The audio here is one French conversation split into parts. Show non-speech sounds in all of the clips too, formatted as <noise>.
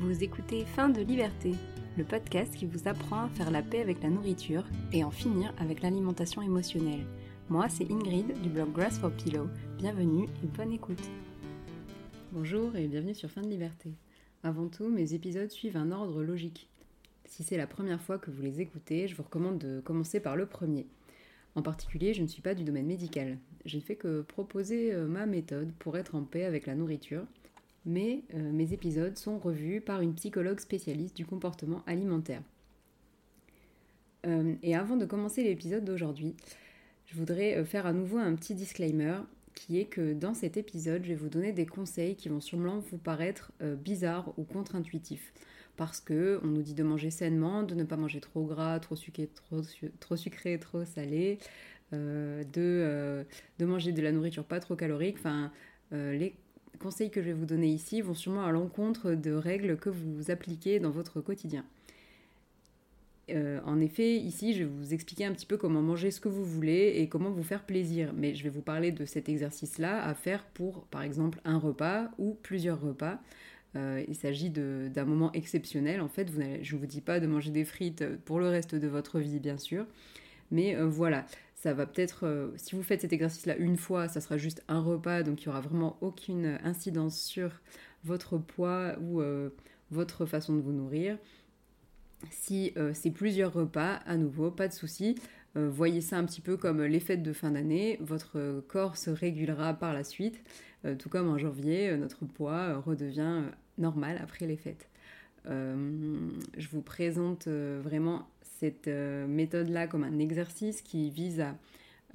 Vous écoutez Fin de liberté, le podcast qui vous apprend à faire la paix avec la nourriture et en finir avec l'alimentation émotionnelle. Moi, c'est Ingrid du blog Grass for Pillow. Bienvenue et bonne écoute. Bonjour et bienvenue sur Fin de liberté. Avant tout, mes épisodes suivent un ordre logique. Si c'est la première fois que vous les écoutez, je vous recommande de commencer par le premier. En particulier, je ne suis pas du domaine médical. J'ai fait que proposer euh, ma méthode pour être en paix avec la nourriture mais euh, mes épisodes sont revus par une psychologue spécialiste du comportement alimentaire. Euh, et avant de commencer l'épisode d'aujourd'hui, je voudrais euh, faire à nouveau un petit disclaimer qui est que dans cet épisode, je vais vous donner des conseils qui vont sûrement vous paraître bizarres ou contre-intuitifs. Parce que on nous dit de manger sainement, de ne pas manger trop gras, trop sucré, trop, sucré, trop salé, de, de manger de la nourriture pas trop calorique. Enfin, les conseils que je vais vous donner ici vont sûrement à l'encontre de règles que vous appliquez dans votre quotidien. Euh, en effet, ici, je vais vous expliquer un petit peu comment manger ce que vous voulez et comment vous faire plaisir. Mais je vais vous parler de cet exercice-là à faire pour, par exemple, un repas ou plusieurs repas. Euh, il s'agit d'un moment exceptionnel. En fait, je ne vous dis pas de manger des frites pour le reste de votre vie, bien sûr. Mais euh, voilà, ça va peut-être, euh, si vous faites cet exercice-là une fois, ça sera juste un repas, donc il n'y aura vraiment aucune incidence sur votre poids ou euh, votre façon de vous nourrir. Si euh, c'est plusieurs repas, à nouveau, pas de souci. voyez ça un petit peu comme les fêtes de fin d'année. Votre corps se régulera par la suite. tout comme en janvier, notre poids redevient normal après les fêtes. Je vous présente vraiment cette euh, méthode-là comme un exercice qui vise à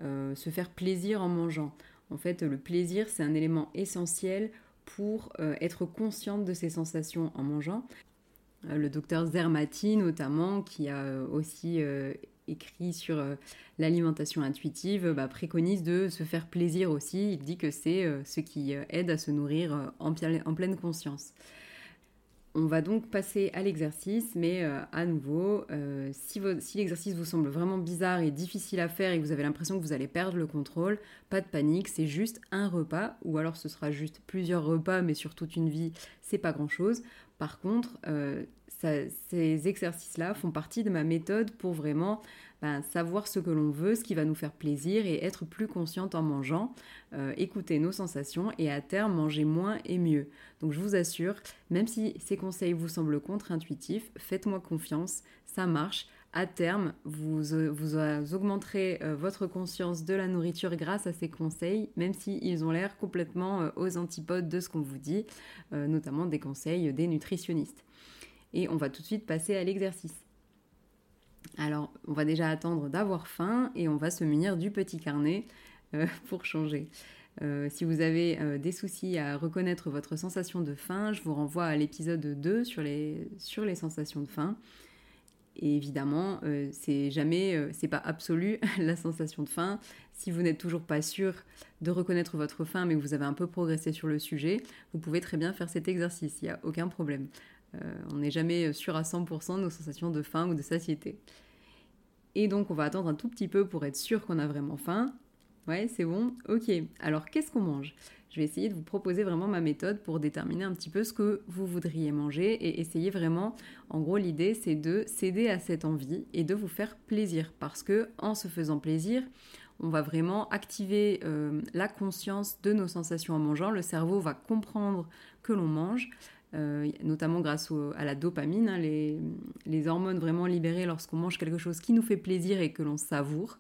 euh, se faire plaisir en mangeant. En fait, le plaisir, c'est un élément essentiel pour euh, être consciente de ses sensations en mangeant. le docteur Zermati, notamment, qui a aussi écrit sur l'alimentation intuitive, bah, préconise de se faire plaisir aussi. Il dit que c'est ce qui aide à se nourrir en pleine conscience. On va donc passer à l'exercice, mais euh, à nouveau, euh, si, l'exercice vous semble vraiment bizarre et difficile à faire et que vous avez l'impression que vous allez perdre le contrôle, pas de panique, c'est juste un repas, ou alors ce sera juste plusieurs repas, mais sur toute une vie, c'est pas grand-chose. Par contre, euh, ces exercices-là font partie de ma méthode pour vraiment ben, savoir ce que l'on veut, ce qui va nous faire plaisir et être plus consciente en mangeant, euh, écouter nos sensations et à terme manger moins et mieux. Donc je vous assure, même si ces conseils vous semblent contre-intuitifs, faites-moi confiance, ça marche. À terme, vous, euh, vous, augmenterez euh, votre conscience de la nourriture grâce à ces conseils, même s'ils ont l'air complètement aux antipodes de ce qu'on vous dit, notamment des conseils des nutritionnistes. Et on va tout de suite passer à l'exercice. Alors, on va déjà attendre d'avoir faim et on va se munir du petit carnet euh, <laughs> pour changer. Euh, si vous avez euh, des soucis à reconnaître votre sensation de faim, je vous renvoie à l'épisode 2 sur les, sur les sensations de faim. Et évidemment, c'est jamais, c'est pas absolu <laughs> la sensation de faim. Si vous n'êtes toujours pas sûr de reconnaître votre faim, mais que vous avez un peu progressé sur le sujet, vous pouvez très bien faire cet exercice, il n'y a aucun problème. Euh, on n'est jamais sûr à 100% de nos sensations de faim ou de satiété. Et donc on va attendre un tout petit peu pour être sûr qu'on a vraiment faim. Ouais, c'est bon Ok. Alors qu'est-ce qu'on mange? Je vais essayer de vous proposer vraiment ma méthode pour déterminer un petit peu ce que vous voudriez manger et essayer vraiment, en gros l'idée c'est de céder à cette envie et de vous faire plaisir parce que en se faisant plaisir, on va vraiment activer euh, la conscience de nos sensations en mangeant. Le cerveau va comprendre que l'on mange euh, notamment grâce à la dopamine, hein, les, hormones vraiment libérées lorsqu'on mange quelque chose qui nous fait plaisir et que l'on savoure.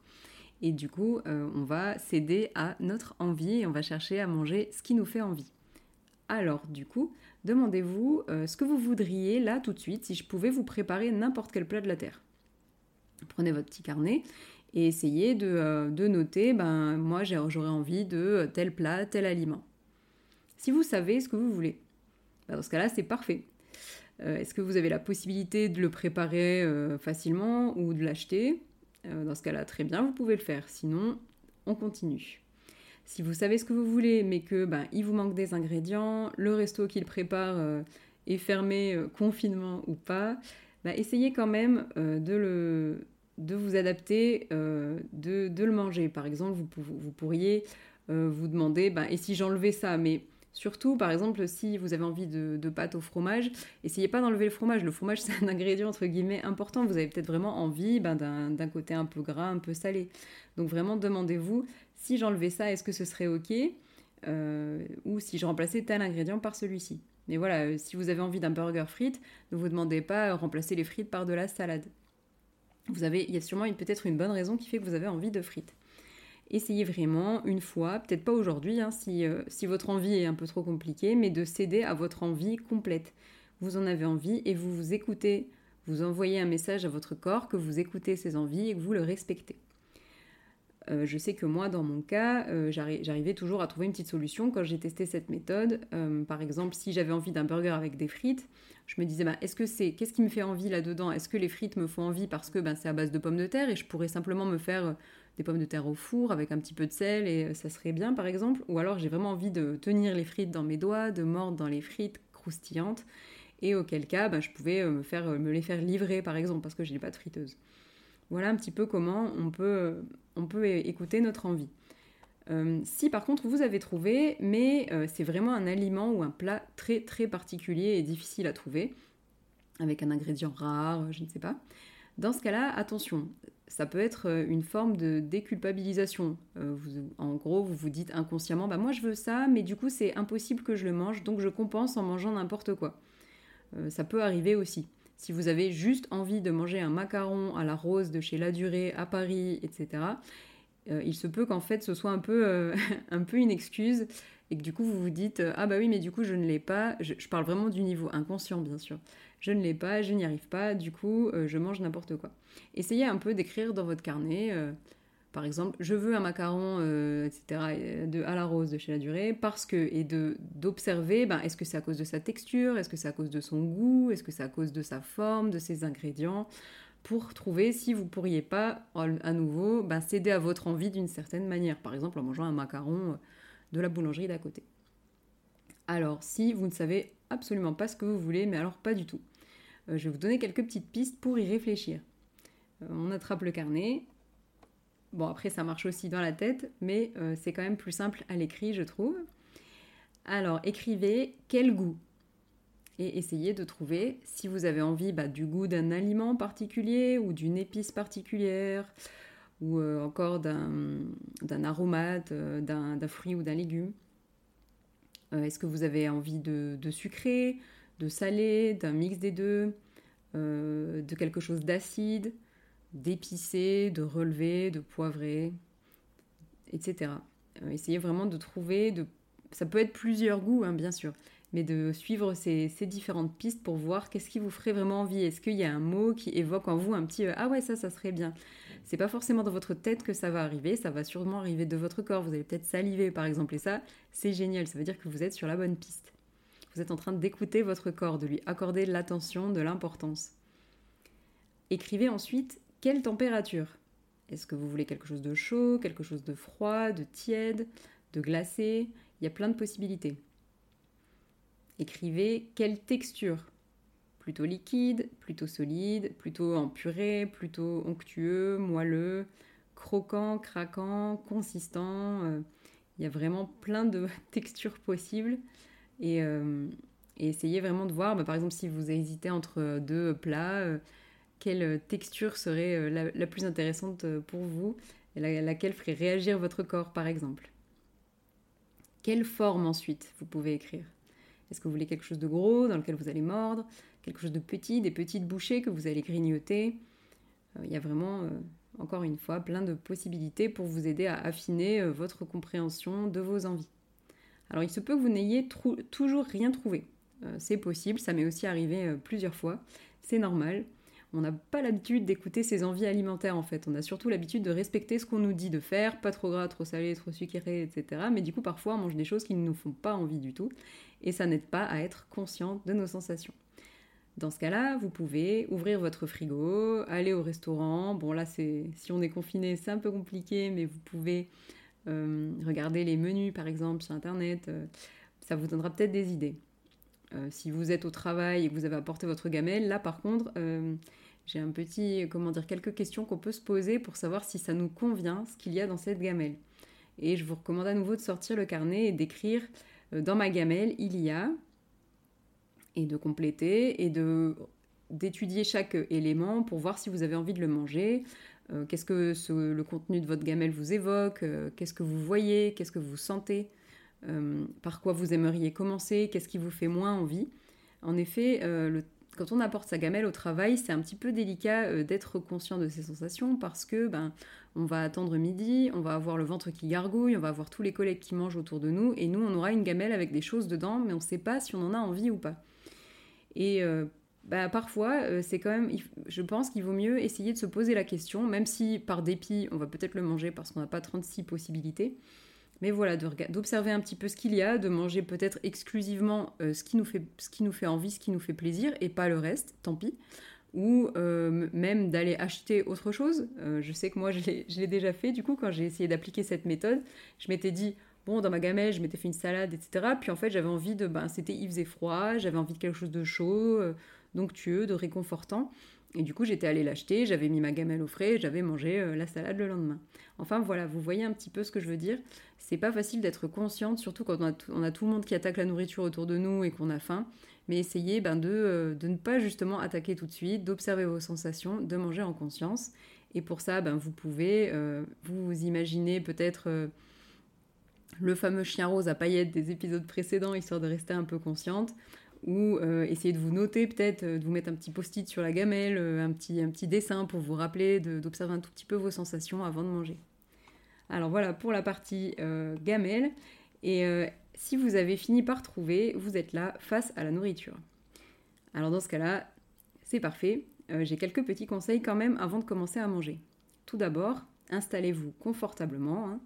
Et du coup, euh, on va céder à notre envie et on va chercher à manger ce qui nous fait envie. Alors, du coup, demandez-vous euh, ce que vous voudriez là tout de suite si je pouvais vous préparer n'importe quel plat de la terre. Prenez votre petit carnet et essayez de, noter, ben moi j'aurais envie de tel plat, tel aliment. Si vous savez ce que vous voulez, bah, dans ce cas-là, c'est parfait. Euh, est-ce que vous avez la possibilité de le préparer euh, facilement ou de l'acheter? Euh, Dans ce cas-là, très bien, vous pouvez le faire. Sinon, on continue. Si vous savez ce que vous voulez, mais que ben, il vous manque des ingrédients, le resto qu'il prépare est fermé, confinement ou pas, bah, essayez quand même de, le, de vous adapter, de, de, le manger. Par exemple, vous, vous pourriez vous demander, ben, et si j'enlevais ça, mais Surtout, par exemple, si vous avez envie de, pâte au fromage, essayez pas d'enlever le fromage. Le fromage, c'est un ingrédient entre guillemets important. Vous avez peut-être vraiment envie ben, d'un côté un peu gras, un peu salé. Donc vraiment, demandez-vous si j'enlevais ça, est-ce que ce serait ok euh, Ou si je remplaçais tel ingrédient par celui-ci. Mais voilà, euh, si vous avez envie d'un burger frites, ne vous demandez pas de remplacer les frites par de la salade. Vous avez, il y a sûrement peut-être une bonne raison qui fait que vous avez envie de frites essayez vraiment une fois, peut-être pas aujourd'hui hein, euh, si, votre envie est un peu trop compliquée, mais de céder à votre envie complète. Vous en avez envie et vous vous écoutez, vous envoyez un message à votre corps que vous écoutez ses envies et que vous le respectez. Euh, je sais que moi, dans mon cas, euh, j'arrivais toujours à trouver une petite solution quand j'ai testé cette méthode. par exemple, si j'avais envie d'un burger avec des frites, je me disais, bah, est-ce que c'est, qu'est-ce qui me fait envie là-dedans? Est-ce que les frites me font envie parce que ben, c'est à base de pommes de terre et je pourrais simplement me faire des pommes de terre au four avec un petit peu de sel et ça serait bien par exemple. Ou alors j'ai vraiment envie de tenir les frites dans mes doigts, de mordre dans les frites croustillantes. Et auquel cas, ben, je pouvais euh, me, faire, me les faire livrer par exemple parce que je n'ai pas de friteuse. Voilà un petit peu comment on peut, euh, on peut écouter notre envie. Euh, si par contre vous avez trouvé, mais c'est vraiment un aliment ou un plat très très particulier et difficile à trouver, avec un ingrédient rare, je ne sais pas, dans ce cas-là, attention, ça peut être euh, une forme de déculpabilisation. Euh, en gros, vous vous dites inconsciemment, bah moi je veux ça, mais du coup c'est impossible que je le mange, donc je compense en mangeant n'importe quoi. Euh, ça peut arriver aussi. Si vous avez juste envie de manger un macaron à la rose de chez La Durée à Paris, etc., il se peut qu'en fait ce soit un peu, <laughs> un peu une excuse et que du coup vous vous dites ah bah oui mais du coup je ne l'ai pas. je parle vraiment du niveau inconscient bien sûr je ne l'ai pas, je n'y arrive pas, du coup, euh, je mange n'importe quoi. Essayez un peu d'écrire dans votre carnet, euh, par exemple, je veux un macaron, euh, etc., de, à la rose de chez La Durée, parce que, et de d'observer, ben, est-ce que c'est à cause de sa texture, est-ce que c'est à cause de son goût, est-ce que c'est à cause de sa forme, de ses ingrédients, pour trouver si vous pourriez pas, à nouveau, ben, céder à votre envie d'une certaine manière, par exemple en mangeant un macaron de la boulangerie d'à côté. Alors, si vous ne savez absolument pas ce que vous voulez, mais alors pas du tout, euh, je vais vous donner quelques petites pistes pour y réfléchir. Euh, on attrape le carnet. Bon, après, ça marche aussi dans la tête, mais euh, c'est quand même plus simple à l'écrit, je trouve. Alors, écrivez quel goût et essayez de trouver si vous avez envie bah, du goût d'un aliment particulier ou d'une épice particulière ou encore d'un aromate, d'un fruit ou d'un légume. Est-ce que vous avez envie de, sucré, de salé, d'un mix des deux, euh, de quelque chose d'acide, d'épicé, de relevé, de poivré, etc. Euh, essayez vraiment de trouver, ça peut être plusieurs goûts, hein, bien sûr, mais de suivre ces, différentes pistes pour voir qu'est-ce qui vous ferait vraiment envie. Est-ce qu'il y a un mot qui évoque en vous un petit euh, ah ouais ça ça serait bien. C'est pas forcément dans votre tête que ça va arriver, ça va sûrement arriver de votre corps. Vous allez peut-être saliver par exemple et ça c'est génial. Ça veut dire que vous êtes sur la bonne piste. Vous êtes en train d'écouter votre corps, de lui accorder de l'attention, de l'importance. Écrivez ensuite quelle température? Est-ce que vous voulez quelque chose de chaud, quelque chose de froid, de tiède, de glacé? Il y a plein de possibilités. Écrivez quelle texture? Plutôt liquide, plutôt solide, plutôt en plutôt onctueux, moelleux, croquant, craquant, consistant. Euh, il y a vraiment plein de <laughs> textures possibles. Euh, et, essayez vraiment de voir, bah, par exemple, si vous hésitez entre deux plats, euh, quelle texture serait la, plus intéressante pour vous, et laquelle ferait réagir votre corps, par exemple. Quelle forme ensuite vous pouvez écrire? Est-ce que vous voulez quelque chose de gros dans lequel vous allez mordre? Quelque chose de petit, des petites bouchées que vous allez grignoter? Il y a vraiment, encore une fois, plein de possibilités pour vous aider à affiner votre compréhension de vos envies. Alors il se peut que vous n'ayez toujours rien trouvé. Euh, c'est possible, ça m'est aussi arrivé euh, plusieurs fois. C'est normal. On n'a pas l'habitude d'écouter ses envies alimentaires en fait. On a surtout l'habitude de respecter ce qu'on nous dit de faire, pas trop gras, trop salé, trop sucré, etc. Mais du coup parfois on mange des choses qui ne nous font pas envie du tout. Et ça n'aide pas à être conscient de nos sensations. Dans ce cas-là, vous pouvez ouvrir votre frigo, aller au restaurant. Bon là c'est si on est confiné, c'est un peu compliqué, mais vous pouvez euh, regardez les menus par exemple sur internet, euh, ça vous donnera peut-être des idées. Euh, si vous êtes au travail et que vous avez apporté votre gamelle, là par contre, j'ai un petit, comment dire, quelques questions qu'on peut se poser pour savoir si ça nous convient ce qu'il y a dans cette gamelle. Et je vous recommande à nouveau de sortir le carnet et d'écrire dans ma gamelle, il y a, et de compléter, et de d'étudier chaque élément pour voir si vous avez envie de le manger, qu'est-ce que le contenu de votre gamelle vous évoque, qu'est-ce que vous voyez, qu'est-ce que vous sentez, par quoi vous aimeriez commencer, qu'est-ce qui vous fait moins envie. En effet, le quand on apporte sa gamelle au travail, c'est un petit peu délicat euh, d'être conscient de ces sensations parce que ben on va attendre midi, on va avoir le ventre qui gargouille, on va avoir tous les collègues qui mangent autour de nous et nous on aura une gamelle avec des choses dedans, mais on ne sait pas si on en a envie ou pas. Et euh, bah, parfois, euh, c'est quand même, je pense qu'il vaut mieux essayer de se poser la question, même si par dépit, on va peut-être le manger parce qu'on n'a pas 36 possibilités. Mais voilà, d'observer un petit peu ce qu'il y a, de manger peut-être exclusivement euh, ce, qui nous fait, ce qui nous fait envie, ce qui nous fait plaisir, et pas le reste, tant pis. Ou euh, même d'aller acheter autre chose. Euh, je sais que moi, je l'ai déjà fait. Du coup, quand j'ai essayé d'appliquer cette méthode, je m'étais dit, bon, dans ma gamelle, je m'étais fait une salade, etc. Puis en fait, j'avais envie de... Ben, C'était, il faisait froid, j'avais envie de quelque chose de chaud, d'onctueux, de réconfortant. Et du coup, j'étais allée l'acheter, j'avais mis ma gamelle au frais, j'avais mangé euh, la salade le lendemain. Enfin voilà, vous voyez un petit peu ce que je veux dire. C'est pas facile d'être consciente, surtout quand on a, tout, le monde qui attaque la nourriture autour de nous et qu'on a faim. Mais essayez ben, de, euh, de, ne pas justement attaquer tout de suite, d'observer vos sensations, de manger en conscience. Et pour ça, ben, vous pouvez euh, vous imaginer peut-être le fameux chien rose à paillettes des épisodes précédents, histoire de rester un peu consciente ou euh, essayer de vous noter peut-être, euh, de vous mettre un petit post-it sur la gamelle, euh, un, petit, un petit dessin pour vous rappeler d'observer un tout petit peu vos sensations avant de manger. Alors voilà pour la partie gamelle. Et si vous avez fini par trouver, vous êtes là face à la nourriture. Alors dans ce cas-là, c'est parfait. J'ai quelques petits conseils quand même avant de commencer à manger. Tout d'abord, installez-vous confortablement,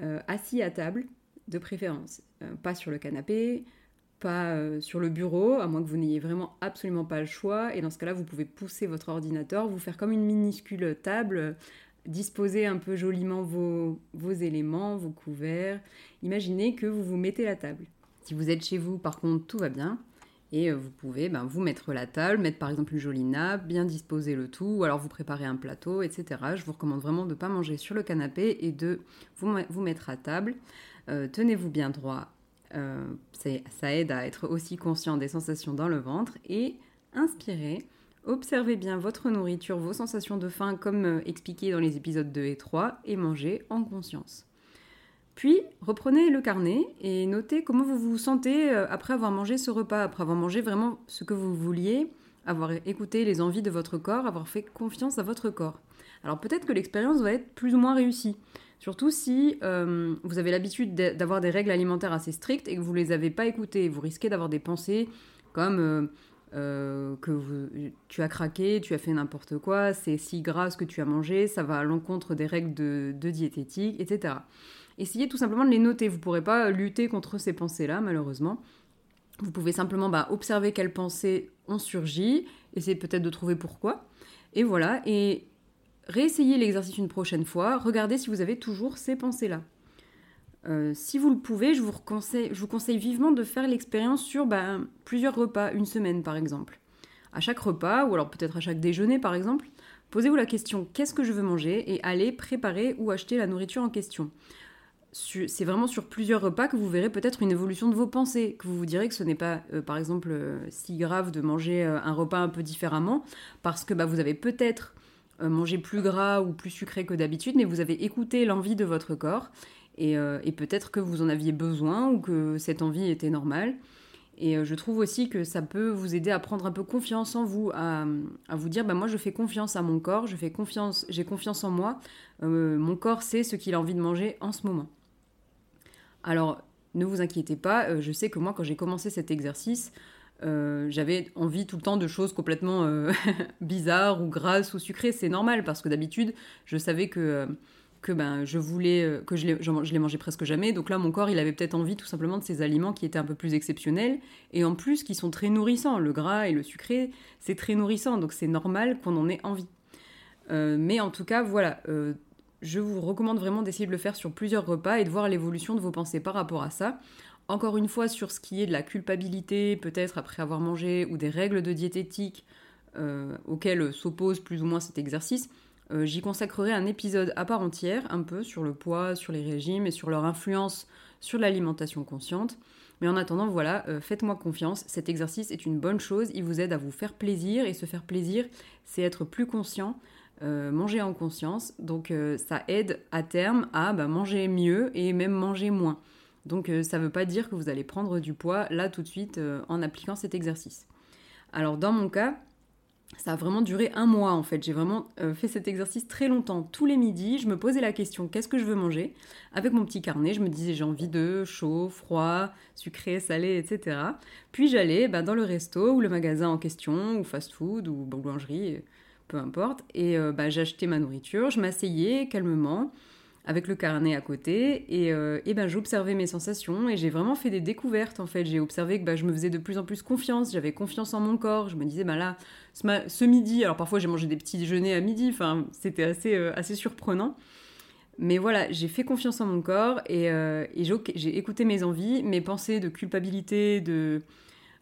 hein, assis à table de préférence. pas sur le canapé, pas euh, sur le bureau, à moins que vous n'ayez vraiment absolument pas le choix. Et dans ce cas-là, vous pouvez pousser votre ordinateur, vous faire comme une minuscule table, disposer un peu joliment vos, éléments, vos couverts. Imaginez que vous vous mettez la table. Si vous êtes chez vous, par contre, tout va bien. Et euh, vous pouvez ben, vous mettre la table, mettre par exemple une jolie nappe, bien disposer le tout, ou alors vous préparer un plateau, etc. Je vous recommande vraiment de ne pas manger sur le canapé et de vous, vous mettre à table. Euh, tenez-vous bien droit euh, ça aide à être aussi conscient des sensations dans le ventre et inspirez. Observez bien votre nourriture, vos sensations de faim comme euh, expliqué dans les épisodes 2 et 3 et mangez en conscience. Puis reprenez le carnet et notez comment vous vous sentez euh, après avoir mangé ce repas, après avoir mangé vraiment ce que vous vouliez, avoir écouté les envies de votre corps, avoir fait confiance à votre corps. Alors peut-être que l'expérience va être plus ou moins réussie. Surtout si euh, vous avez l'habitude d'avoir des règles alimentaires assez strictes et que vous ne les avez pas écoutées. Vous risquez d'avoir des pensées comme euh, euh, que tu as craqué, tu as fait n'importe quoi, c'est si gras ce que tu as mangé, ça va à l'encontre des règles de, diététique, etc. Essayez tout simplement de les noter. Vous ne pourrez pas lutter contre ces pensées-là, malheureusement. Vous pouvez simplement bah, observer quelles pensées ont surgi, essayer peut-être de trouver pourquoi. Et voilà, et réessayez l'exercice une prochaine fois, regardez si vous avez toujours ces pensées-là. Euh, si vous le pouvez, je vous, conseille, vivement de faire l'expérience sur ben, plusieurs repas, une semaine par exemple. À chaque repas, ou alors peut-être à chaque déjeuner par exemple, posez-vous la question qu'est-ce que je veux manger? Et allez préparer ou acheter la nourriture en question. C'est vraiment sur plusieurs repas que vous verrez peut-être une évolution de vos pensées, que vous vous direz que ce n'est pas, euh, par exemple, euh, si grave de manger un repas un peu différemment, parce que bah, vous avez peut-être euh, manger plus gras ou plus sucré que d'habitude, mais vous avez écouté l'envie de votre corps euh, et, peut-être que vous en aviez besoin ou que cette envie était normale. Et euh, je trouve aussi que ça peut vous aider à prendre un peu confiance en vous, à, vous dire bah moi je fais confiance à mon corps, je fais confiance, j'ai confiance en moi. mon corps sait ce qu'il a envie de manger en ce moment. Alors ne vous inquiétez pas, je sais que moi quand j'ai commencé cet exercice, euh, j'avais envie tout le temps de choses complètement euh, <laughs> bizarres ou grasses ou sucrées. C'est normal parce que d'habitude, je savais que, euh, que ben, je voulais que je, les mangeais presque jamais. Donc là, mon corps, il avait peut-être envie tout simplement de ces aliments qui étaient un peu plus exceptionnels et en plus qui sont très nourrissants. Le gras et le sucré, c'est très nourrissant, donc c'est normal qu'on en ait envie. mais en tout cas, voilà. Je vous recommande vraiment d'essayer de le faire sur plusieurs repas et de voir l'évolution de vos pensées par rapport à ça encore une fois, sur ce qui est de la culpabilité, peut-être après avoir mangé, ou des règles de diététique euh, auxquelles s'oppose plus ou moins cet exercice, euh, j'y consacrerai un épisode à part entière, un peu sur le poids, sur les régimes et sur leur influence sur l'alimentation consciente. Mais en attendant, voilà, faites-moi confiance, cet exercice est une bonne chose, il vous aide à vous faire plaisir, et se faire plaisir, c'est être plus conscient, manger en conscience, donc ça aide à terme à bah, manger mieux et même manger moins. Donc ça ne veut pas dire que vous allez prendre du poids là tout de suite en appliquant cet exercice. Alors dans mon cas, ça a vraiment duré un mois en fait. J'ai vraiment euh, fait cet exercice très longtemps. Tous les midis, je me posais la question qu'est-ce que je veux manger? Avec mon petit carnet, je me disais j'ai envie de chaud, froid, sucré, salé, etc. Puis j'allais bah, dans le resto ou le magasin en question, ou fast-food, ou boulangerie, peu importe. Et euh, bah, j'achetais ma nourriture, je m'asseyais calmement avec le carnet à côté et, euh, ben j'observais mes sensations et j'ai vraiment fait des découvertes en fait. J'ai observé que bah, je me faisais de plus en plus confiance, j'avais confiance en mon corps. Je me disais bah là ce, midi, alors parfois j'ai mangé des petits déjeuners à midi, c'était assez euh, assez surprenant. Mais voilà, j'ai fait confiance en mon corps et, et j'ai écouté mes envies, mes pensées de culpabilité, de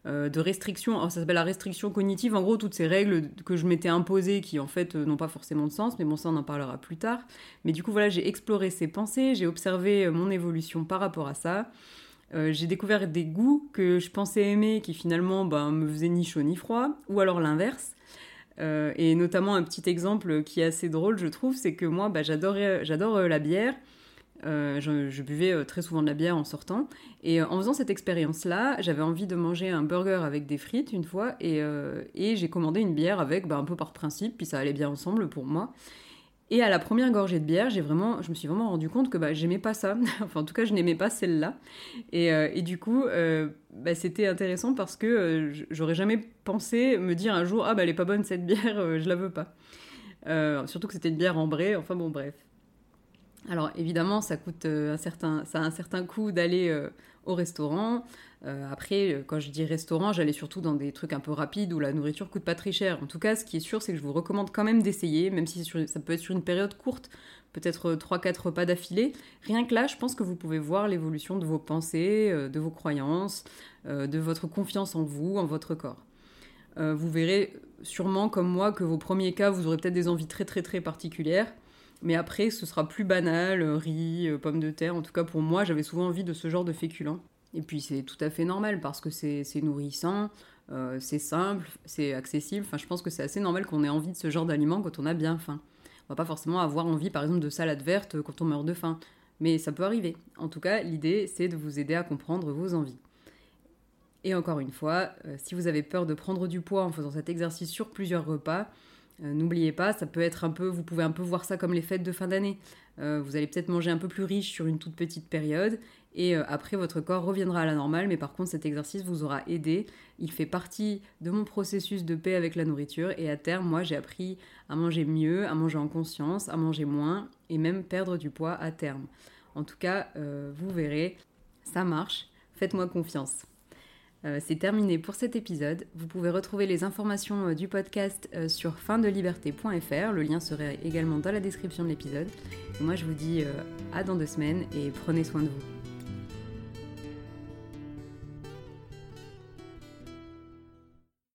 euh, de restriction, ça s'appelle la restriction cognitive, en gros toutes ces règles que je m'étais imposées qui en fait euh, n'ont pas forcément de sens, mais bon ça on en parlera plus tard. Mais du coup voilà, j'ai exploré ces pensées, j'ai observé euh, mon évolution par rapport à ça. j'ai découvert des goûts que je pensais aimer qui finalement ben, me faisaient ni chaud ni froid, ou alors l'inverse. et notamment un petit exemple qui est assez drôle je trouve, c'est que moi ben, j'adore la bière. Euh, je, buvais euh, très souvent de la bière en sortant. Et euh, en faisant cette expérience-là, j'avais envie de manger un burger avec des frites une fois. Et, j'ai commandé une bière avec, bah, un peu par principe, puis ça allait bien ensemble pour moi. Et à la première gorgée de bière, j'ai vraiment, je me suis vraiment rendu compte que bah, j'aimais pas ça. <laughs> enfin, en tout cas, je n'aimais pas celle-là. Et, du coup, bah, c'était intéressant parce que j'aurais jamais pensé me dire un jour, ah elle est pas bonne cette bière, je la veux pas. surtout que c'était une bière ambrée. Enfin bon, bref. Alors évidemment, ça coûte euh, un certain, ça a un certain coût d'aller euh, au restaurant. Euh, après, quand je dis restaurant, j'allais surtout dans des trucs un peu rapides où la nourriture coûte pas très cher. En tout cas, ce qui est sûr, c'est que je vous recommande quand même d'essayer, même si ça peut être sur une période courte, peut-être 3-4 repas d'affilée. Rien que là, je pense que vous pouvez voir l'évolution de vos pensées, de vos croyances, de votre confiance en vous, en votre corps. vous verrez sûrement comme moi que vos premiers cas, vous aurez peut-être des envies très très très particulières. Mais après, ce sera plus banal, euh, riz, euh, pommes de terre. En tout cas, pour moi, j'avais souvent envie de ce genre de féculents. Et puis, c'est tout à fait normal parce que c'est nourrissant, euh, c'est simple, c'est accessible. Enfin, je pense que c'est assez normal qu'on ait envie de ce genre d'aliments quand on a bien faim. On va pas forcément avoir envie, par exemple, de salade verte quand on meurt de faim. Mais ça peut arriver. En tout cas, l'idée, c'est de vous aider à comprendre vos envies. Et encore une fois, si vous avez peur de prendre du poids en faisant cet exercice sur plusieurs repas, n'oubliez pas, ça peut être un peu, vous pouvez un peu voir ça comme les fêtes de fin d'année. Euh, vous allez peut-être manger un peu plus riche sur une toute petite période et euh, après votre corps reviendra à la normale. Mais par contre, cet exercice vous aura aidé. Il fait partie de mon processus de paix avec la nourriture et à terme, moi, j'ai appris à manger mieux, à manger en conscience, à manger moins et même perdre du poids à terme. En tout cas, vous verrez, ça marche. Faites-moi confiance. Euh, c'est terminé pour cet épisode. Vous pouvez retrouver les informations euh, du podcast euh, sur findeliberté.fr. Le lien serait également dans la description de l'épisode. moi, je vous dis à dans deux semaines et prenez soin de vous.